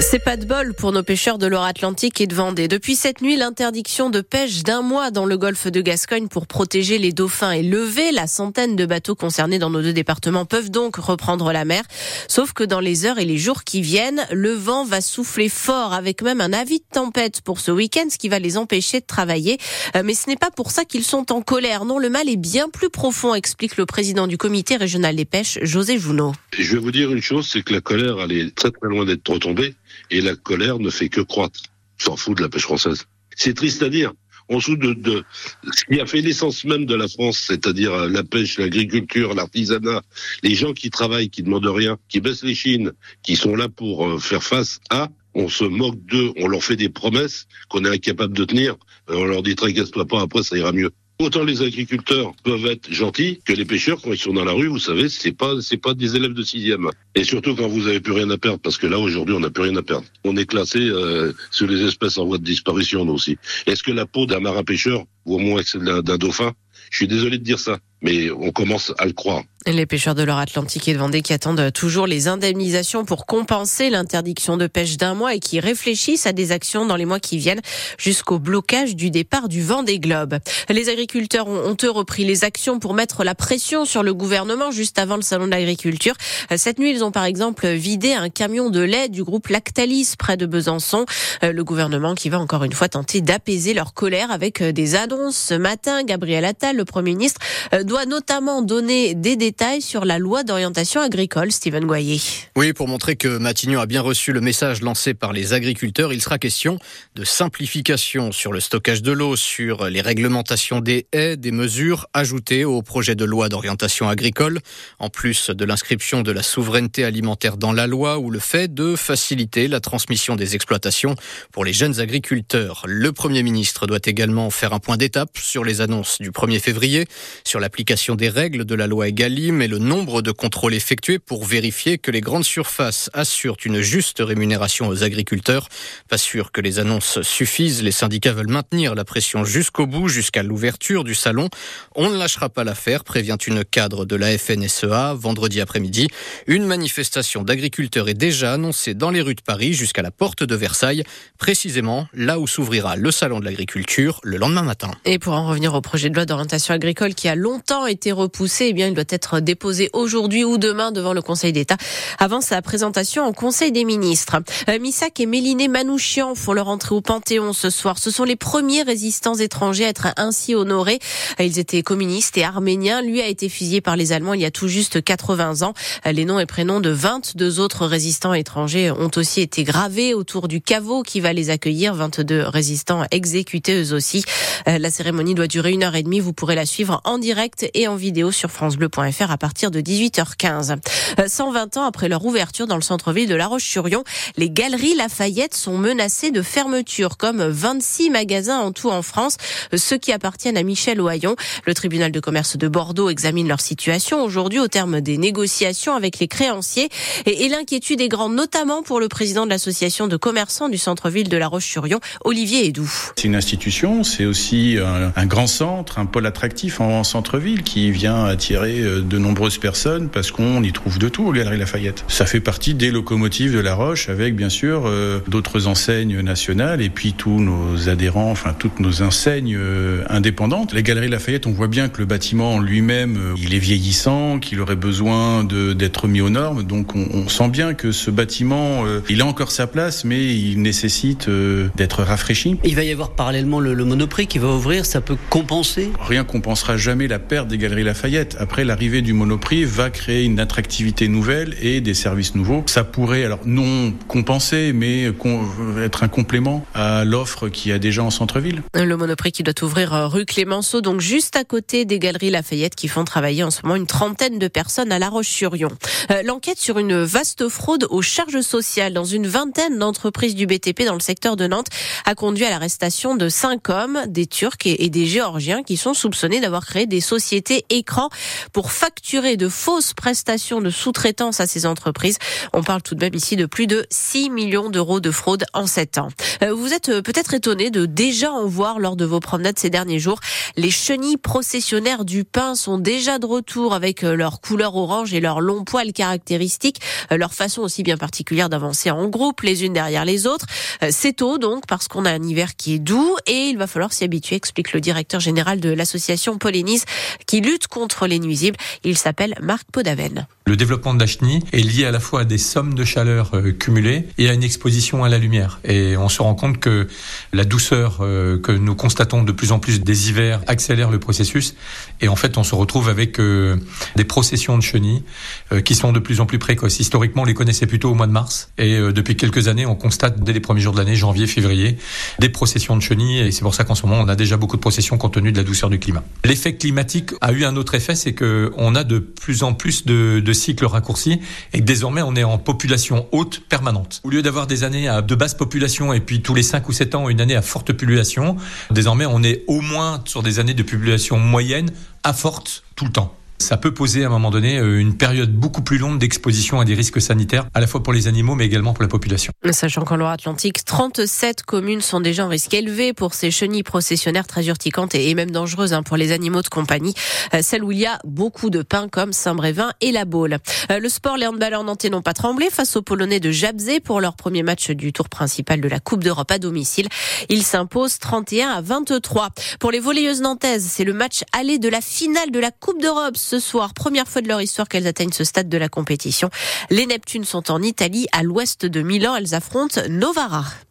C'est pas de bol pour nos pêcheurs de Loire-Atlantique et de Vendée. Depuis cette nuit, l'interdiction de pêche d'un mois dans le golfe de Gascogne pour protéger les dauphins est levée. La centaine de bateaux concernés dans nos deux départements peuvent donc reprendre la mer. Sauf que dans les heures et les jours qui viennent, le vent va souffler fort avec même un avis de tempête pour ce week-end, ce qui va les empêcher de travailler. Euh, mais ce n'est pas pour ça qu'ils sont en colère. Non, le mal est bien plus profond, explique le président du comité régional des pêches, José Jounot. Je vais vous dire une chose, c'est que la colère, elle est très très loin d'être retombée et la colère ne fait que croître. S'en fout de la pêche française. C'est triste à dire. On se de, de ce qui a fait l'essence même de la France, c'est-à-dire euh, la pêche, l'agriculture, l'artisanat, les gens qui travaillent, qui demandent rien, qui baissent les chines, qui sont là pour euh, faire face à, on se moque d'eux, on leur fait des promesses qu'on est incapable de tenir, on leur dit tracasse-toi pas, après ça ira mieux. Autant les agriculteurs peuvent être gentils que les pêcheurs quand ils sont dans la rue, vous savez, c'est pas c'est pas des élèves de sixième. Et surtout quand vous avez plus rien à perdre, parce que là aujourd'hui on n'a plus rien à perdre. On est classé euh, sur les espèces en voie de disparition nous aussi. Est-ce que la peau d'un marin pêcheur vaut moins celle d'un dauphin? Je suis désolé de dire ça, mais on commence à le croire. Les pêcheurs de l'or Atlantique et de Vendée qui attendent toujours les indemnisations pour compenser l'interdiction de pêche d'un mois et qui réfléchissent à des actions dans les mois qui viennent jusqu'au blocage du départ du Vendée Globe. Les agriculteurs ont, eux repris les actions pour mettre la pression sur le gouvernement juste avant le salon de l'agriculture. Cette nuit, ils ont par exemple vidé un camion de lait du groupe Lactalis près de Besançon. Le gouvernement qui va encore une fois tenter d'apaiser leur colère avec des annonces. Ce matin, Gabriel Attal, le Premier ministre, doit notamment donner des détails sur la loi d'orientation agricole, Stephen Goyer. Oui, pour montrer que Matignon a bien reçu le message lancé par les agriculteurs, il sera question de simplification sur le stockage de l'eau, sur les réglementations des haies, des mesures ajoutées au projet de loi d'orientation agricole, en plus de l'inscription de la souveraineté alimentaire dans la loi ou le fait de faciliter la transmission des exploitations pour les jeunes agriculteurs. Le Premier ministre doit également faire un point d'étape sur les annonces du 1er février, sur l'application des règles de la loi Egalim mais le nombre de contrôles effectués pour vérifier que les grandes surfaces assurent une juste rémunération aux agriculteurs. Pas sûr que les annonces suffisent. Les syndicats veulent maintenir la pression jusqu'au bout, jusqu'à l'ouverture du salon. On ne lâchera pas l'affaire, prévient une cadre de la FNSEA vendredi après-midi. Une manifestation d'agriculteurs est déjà annoncée dans les rues de Paris jusqu'à la porte de Versailles, précisément là où s'ouvrira le salon de l'agriculture le lendemain matin. Et pour en revenir au projet de loi d'orientation agricole qui a longtemps été repoussé, eh bien, il doit être déposé aujourd'hui ou demain devant le Conseil d'État avant sa présentation au Conseil des ministres. Euh, Missak et Méliné Manouchian font leur entrée au Panthéon ce soir. Ce sont les premiers résistants étrangers à être ainsi honorés. Euh, ils étaient communistes et arméniens. Lui a été fusillé par les Allemands il y a tout juste 80 ans. Euh, les noms et prénoms de 22 autres résistants étrangers ont aussi été gravés autour du caveau qui va les accueillir. 22 résistants exécutés eux aussi. La cérémonie doit durer une heure et demie. Vous pourrez la suivre en direct et en vidéo sur francebleu.fr à partir de 18h15. 120 euh, ans après leur ouverture dans le centre-ville de La Roche-sur-Yon, les galeries Lafayette sont menacées de fermeture, comme 26 magasins en tout en France, ceux qui appartiennent à Michel Ohaillon. Le tribunal de commerce de Bordeaux examine leur situation aujourd'hui au terme des négociations avec les créanciers et, l'inquiétude est grande, notamment pour le président de l'association de commerçants du centre-ville de La Roche-sur-Yon, Olivier Edoux. C'est une institution, c'est aussi un, un, grand centre, un pôle attractif en centre-ville qui vient attirer euh, de nombreuses personnes parce qu'on y trouve de tout au Galerie Lafayette. Ça fait partie des locomotives de La Roche avec bien sûr euh, d'autres enseignes nationales et puis tous nos adhérents, enfin toutes nos enseignes euh, indépendantes. Les Galeries Lafayette, on voit bien que le bâtiment lui-même, euh, il est vieillissant, qu'il aurait besoin d'être mis aux normes. Donc on, on, sent bien que ce bâtiment, il a encore sa place, mais il nécessite d'être rafraîchi. Il va y avoir parallèlement le, le Monoprix qui va ouvrir, ça peut compenser? Rien compensera jamais la perte des Galeries Lafayette. Après l'arrivée du Monoprix va créer une attractivité nouvelle et des services nouveaux. Ça pourrait, alors non compenser, mais être un complément à l'offre qu'il y a déjà en centre-ville. Le Monoprix qui doit ouvrir euh, rue Clémenceau, donc juste à côté des Galeries Lafayette qui font travailler en ce moment une trentaine de personnes à La Roche-sur-Yon. Euh, l'enquête sur une vaste fraude aux charges sociales dans une vingtaine d'entreprises du BTP dans le secteur de Nantes a conduit à l'arrestation de cinq hommes, des Turcs et des Géorgiens qui sont sous soupçonné d'avoir créé des sociétés écrans pour facturer de fausses prestations de sous-traitance à ces entreprises. On parle tout de même ici de plus de 6 millions d'euros de fraude en 7 ans. Euh, vous êtes euh, peut-être étonné de déjà en voir lors de vos promenades ces derniers jours. Les chenilles processionnaires du pain sont déjà de retour avec euh, leur couleur orange et leur long poil caractéristique, leur façon aussi bien particulière d'avancer en groupe les unes derrière les autres. C'est tôt donc parce qu'on a un hiver qui est doux et il va falloir s'y habituer, explique le directeur général de l'association Polénis qui lutte contre les nuisibles. Il s'appelle Marc Podaven. Le développement de la chenille est lié à la fois à des sommes de chaleur cumulées et à une exposition à la lumière. Et on se rend compte que la douceur euh, que nous constatons de plus en plus des hivers accélère le processus. Et en fait, on se retrouve avec euh, des processions de chenilles euh, qui sont de plus en plus précoces. Historiquement, on les connaissait plutôt au mois de mars. Et depuis quelques années, on constate dès les premiers jours de l'année, janvier, février, des processions de chenilles. Et c'est pour ça qu'en ce moment, on a déjà beaucoup de processions compte tenu de la douceur du climat. L'effet climatique a eu un autre effet, c'est que on a de plus en plus de, de cycles raccourcis et que désormais, on est en population haute permanente. Au lieu d'avoir des années à de basse population et puis tous les 5 ou 7 ans une année à forte population. Désormais, on est au moins sur des années de population moyenne à forte tout le temps ça peut poser à un moment donné euh, une période beaucoup plus longue d'exposition à des risques sanitaires, à la fois pour les animaux mais également pour la population. Sachant qu'en Loire-Atlantique, 37 communes sont déjà en risque élevé pour ces chenilles processionnaires très urticantes et même dangereuses hein, pour les animaux de compagnie, euh, celles où il y a beaucoup de pins comme Saint-Brévin et la Baule. Euh, le sport, les handballeurs nantais n'ont pas tremblé face aux Polonais de Jabzé pour leur premier match du tour principal de la Coupe d'Europe à domicile. Ils s'imposent 31 à 23. Pour les volleyeuses nantaises, c'est le match aller de la finale de la Coupe d'Europe ce soir. Première fois de leur histoire qu'elles atteignent ce stade de la compétition. Les Neptunes sont en Italie, à l'ouest de Milan. Elles affrontent Novara.